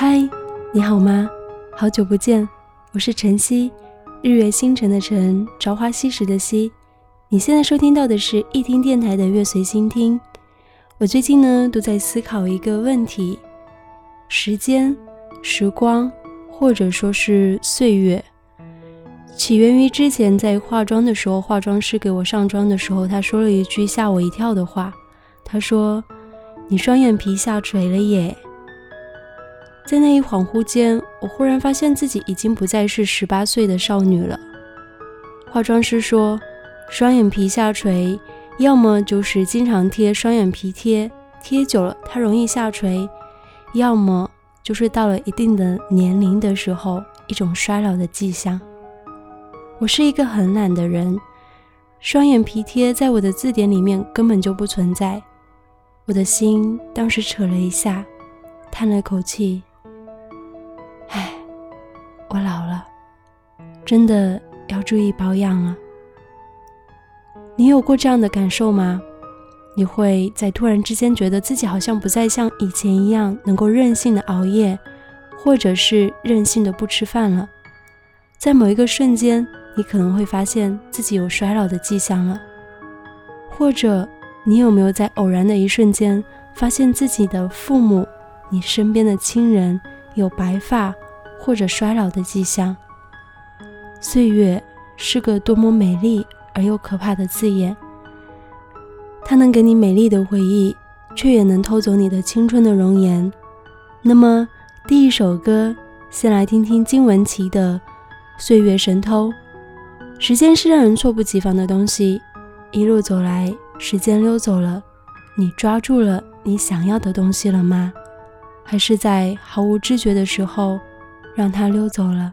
嗨，你好吗？好久不见，我是晨曦，日月星辰的晨，朝花夕拾的夕。你现在收听到的是一听电台的月随心听。我最近呢都在思考一个问题：时间、时光，或者说是岁月，起源于之前在化妆的时候，化妆师给我上妆的时候，他说了一句吓我一跳的话。他说：“你双眼皮下垂了耶。”在那一恍惚间，我忽然发现自己已经不再是十八岁的少女了。化妆师说。双眼皮下垂，要么就是经常贴双眼皮贴，贴久了它容易下垂；要么就是到了一定的年龄的时候，一种衰老的迹象。我是一个很懒的人，双眼皮贴在我的字典里面根本就不存在。我的心当时扯了一下，叹了口气：“真的要注意保养了。”你有过这样的感受吗？你会在突然之间觉得自己好像不再像以前一样能够任性的熬夜，或者是任性的不吃饭了。在某一个瞬间，你可能会发现自己有衰老的迹象了。或者，你有没有在偶然的一瞬间发现自己的父母、你身边的亲人有白发或者衰老的迹象？岁月是个多么美丽。而又可怕的字眼，它能给你美丽的回忆，却也能偷走你的青春的容颜。那么，第一首歌，先来听听金玟岐的《岁月神偷》。时间是让人猝不及防的东西，一路走来，时间溜走了，你抓住了你想要的东西了吗？还是在毫无知觉的时候，让它溜走了？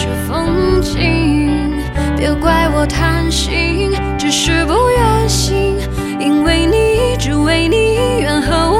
是风景，别怪我贪心。只是不愿醒，因为你，只为你，愿和我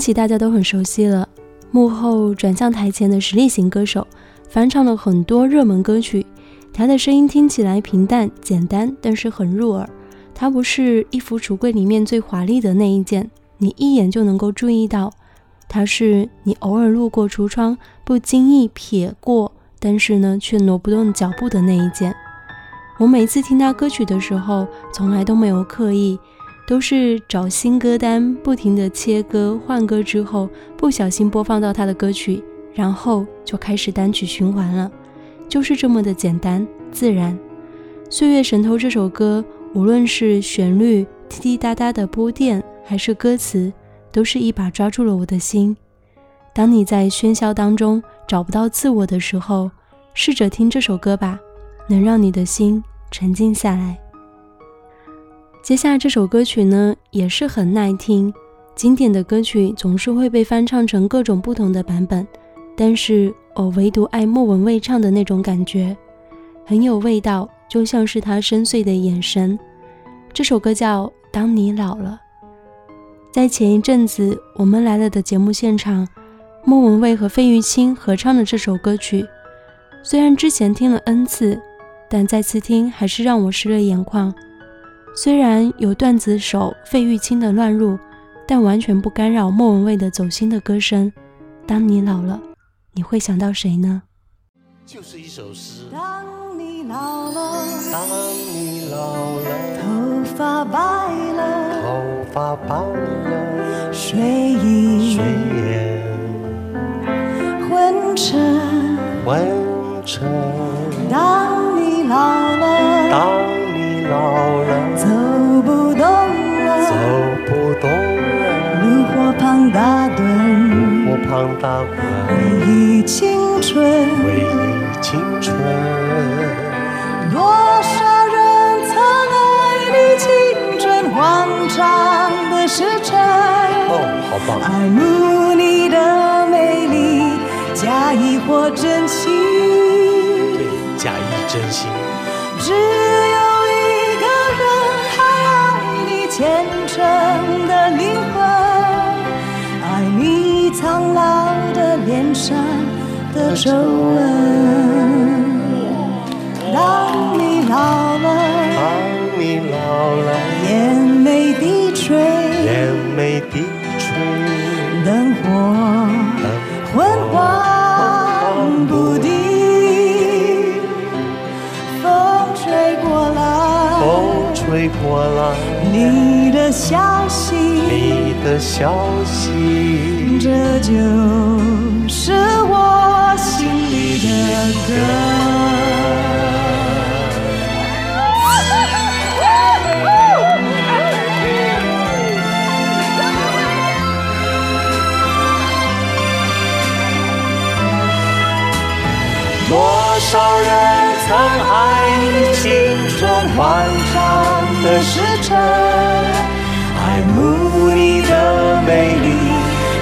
金玟岐大家都很熟悉了，幕后转向台前的实力型歌手，翻唱了很多热门歌曲。他的声音听起来平淡简单，但是很入耳。他不是衣服橱柜里面最华丽的那一件，你一眼就能够注意到。他是你偶尔路过橱窗不经意瞥过，但是呢却挪不动脚步的那一件。我每次听他歌曲的时候，从来都没有刻意。都是找新歌单，不停的切歌换歌之后，不小心播放到他的歌曲，然后就开始单曲循环了，就是这么的简单自然。《岁月神偷》这首歌，无论是旋律滴滴答答的拨电，还是歌词，都是一把抓住了我的心。当你在喧嚣当中找不到自我的时候，试着听这首歌吧，能让你的心沉静下来。接下来这首歌曲呢，也是很耐听。经典的歌曲总是会被翻唱成各种不同的版本，但是我唯独爱莫文蔚唱的那种感觉，很有味道。就像是他深邃的眼神。这首歌叫《当你老了》。在前一阵子《我们来了》的节目现场，莫文蔚和费玉清合唱的这首歌曲，虽然之前听了 N 次，但再次听还是让我湿了眼眶。虽然有段子手费玉清的乱入，但完全不干扰莫文蔚的走心的歌声。当你老了，你会想到谁呢？就是一首诗。当你老了，当你老了，头发白了，头发白了，睡意睡眼昏沉，昏沉。当你老了，当你老春，回忆青春。多少人曾爱你青春欢畅的时辰，哦，好棒！爱慕你的美丽，假意或真心。对，假意真心。只有一个人还爱你虔诚的灵魂，爱你苍老的脸上的皱纹。当你老了，当你老了，眼眉低垂，眼眉低垂，灯火昏黄不定，风吹过来，风吹过来，你的消息，你的消息，这就是我心里的歌。多少人曾爱你青春欢畅的时辰，爱慕你的美丽，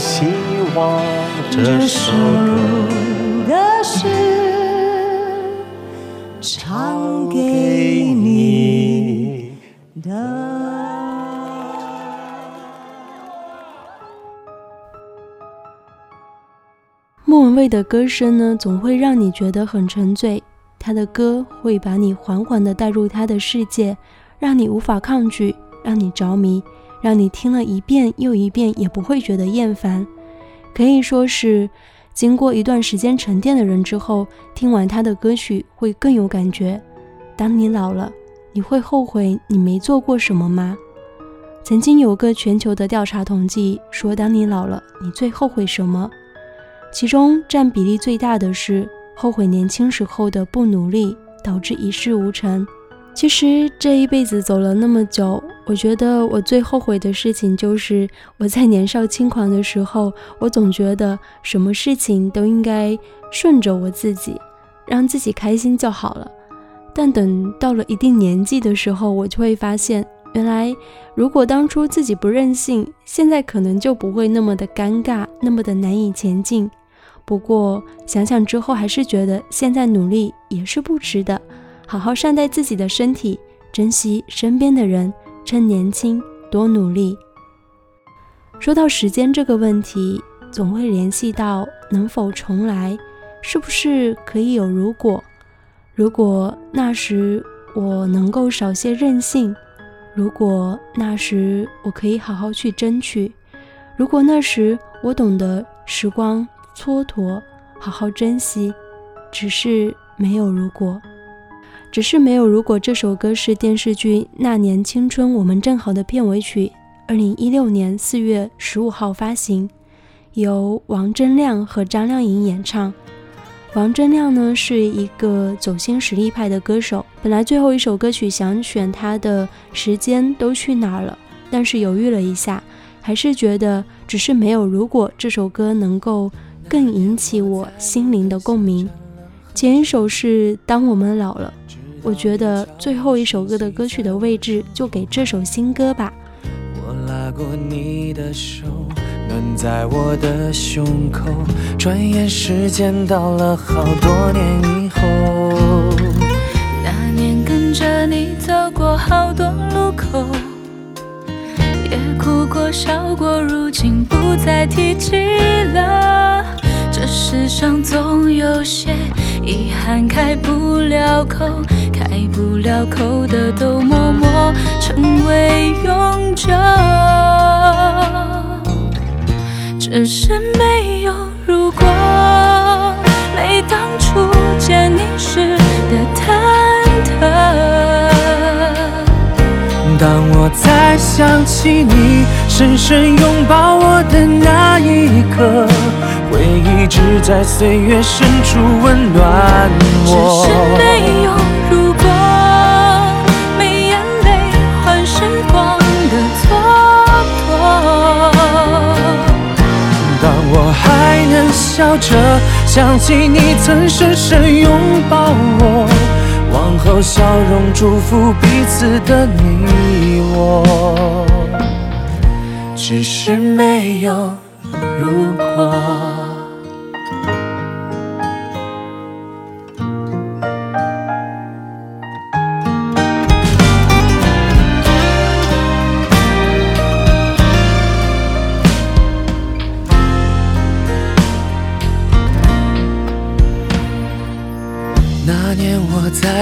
希望这首歌是唱给你的。莫文蔚的歌声呢，总会让你觉得很沉醉。她的歌会把你缓缓地带入她的世界，让你无法抗拒，让你着迷，让你听了一遍又一遍也不会觉得厌烦。可以说是经过一段时间沉淀的人之后，听完他的歌曲会更有感觉。当你老了，你会后悔你没做过什么吗？曾经有个全球的调查统计说，当你老了，你最后悔什么？其中占比例最大的是后悔年轻时候的不努力，导致一事无成。其实这一辈子走了那么久，我觉得我最后悔的事情就是我在年少轻狂的时候，我总觉得什么事情都应该顺着我自己，让自己开心就好了。但等到了一定年纪的时候，我就会发现，原来如果当初自己不任性，现在可能就不会那么的尴尬，那么的难以前进。不过想想之后，还是觉得现在努力也是不值的。好好善待自己的身体，珍惜身边的人，趁年轻多努力。说到时间这个问题，总会联系到能否重来，是不是可以有如果？如果那时我能够少些任性，如果那时我可以好好去争取，如果那时我懂得时光蹉跎，好好珍惜，只是没有如果，只是没有如果。这首歌是电视剧《那年青春我们正好》的片尾曲。二零一六年四月十五号发行，由王铮亮和张靓颖演唱。王铮亮呢是一个走心实力派的歌手，本来最后一首歌曲想选他的《时间都去哪儿了》，但是犹豫了一下，还是觉得只是没有如果这首歌能够更引起我心灵的共鸣。前一首是当我们老了，我觉得最后一首歌的歌曲的位置就给这首新歌吧。我拉过你的手，暖在我的胸口。转眼时间到了好多年以后，那年跟着你走过好多路口，也哭过笑过，如今不再提起了。这世上总有些遗憾开不了口。开不了口的都默默成为永久，只是没有如果，没当初见你时的忐忑。当我再想起你深深拥抱我的那一刻，回忆只在岁月深处温暖我。只是没有着想起你曾深深拥抱我，往后笑容祝福彼此的你我，只是没有如果。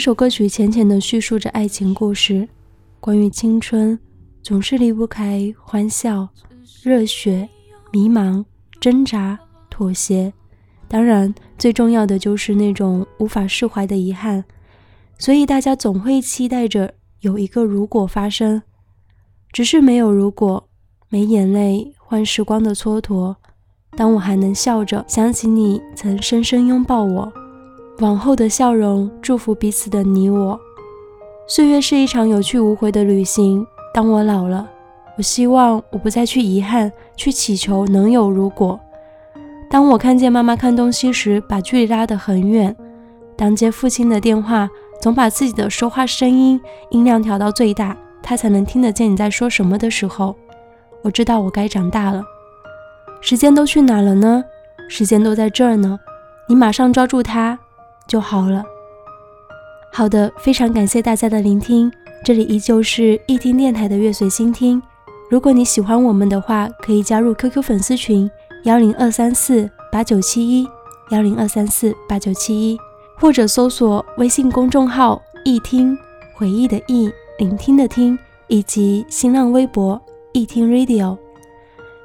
这首歌曲浅浅的叙述着爱情故事，关于青春，总是离不开欢笑、热血、迷茫、挣扎、妥协。当然，最重要的就是那种无法释怀的遗憾。所以大家总会期待着有一个如果发生，只是没有如果，没眼泪换时光的蹉跎。当我还能笑着想起你曾深深拥抱我，往后的笑容祝福彼此的你我。岁月是一场有去无回的旅行。当我老了，我希望我不再去遗憾，去祈求能有如果。当我看见妈妈看东西时把距离拉得很远，当接父亲的电话总把自己的说话声音音量调到最大，他才能听得见你在说什么的时候，我知道我该长大了。时间都去哪了呢？时间都在这儿呢，你马上抓住它就好了。好的，非常感谢大家的聆听，这里依旧是易听电台的月随心听。如果你喜欢我们的话，可以加入 QQ 粉丝群幺零二三四八九七一幺零二三四八九七一，或者搜索微信公众号易听回忆的忆聆听的听，以及新浪微博易听 Radio。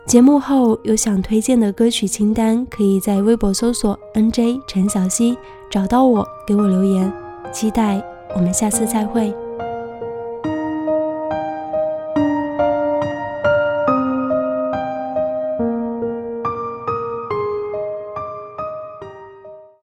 节目后有想推荐的歌曲清单，可以在微博搜索 NJ 陈小希找到我，给我留言。期待我们下次再会。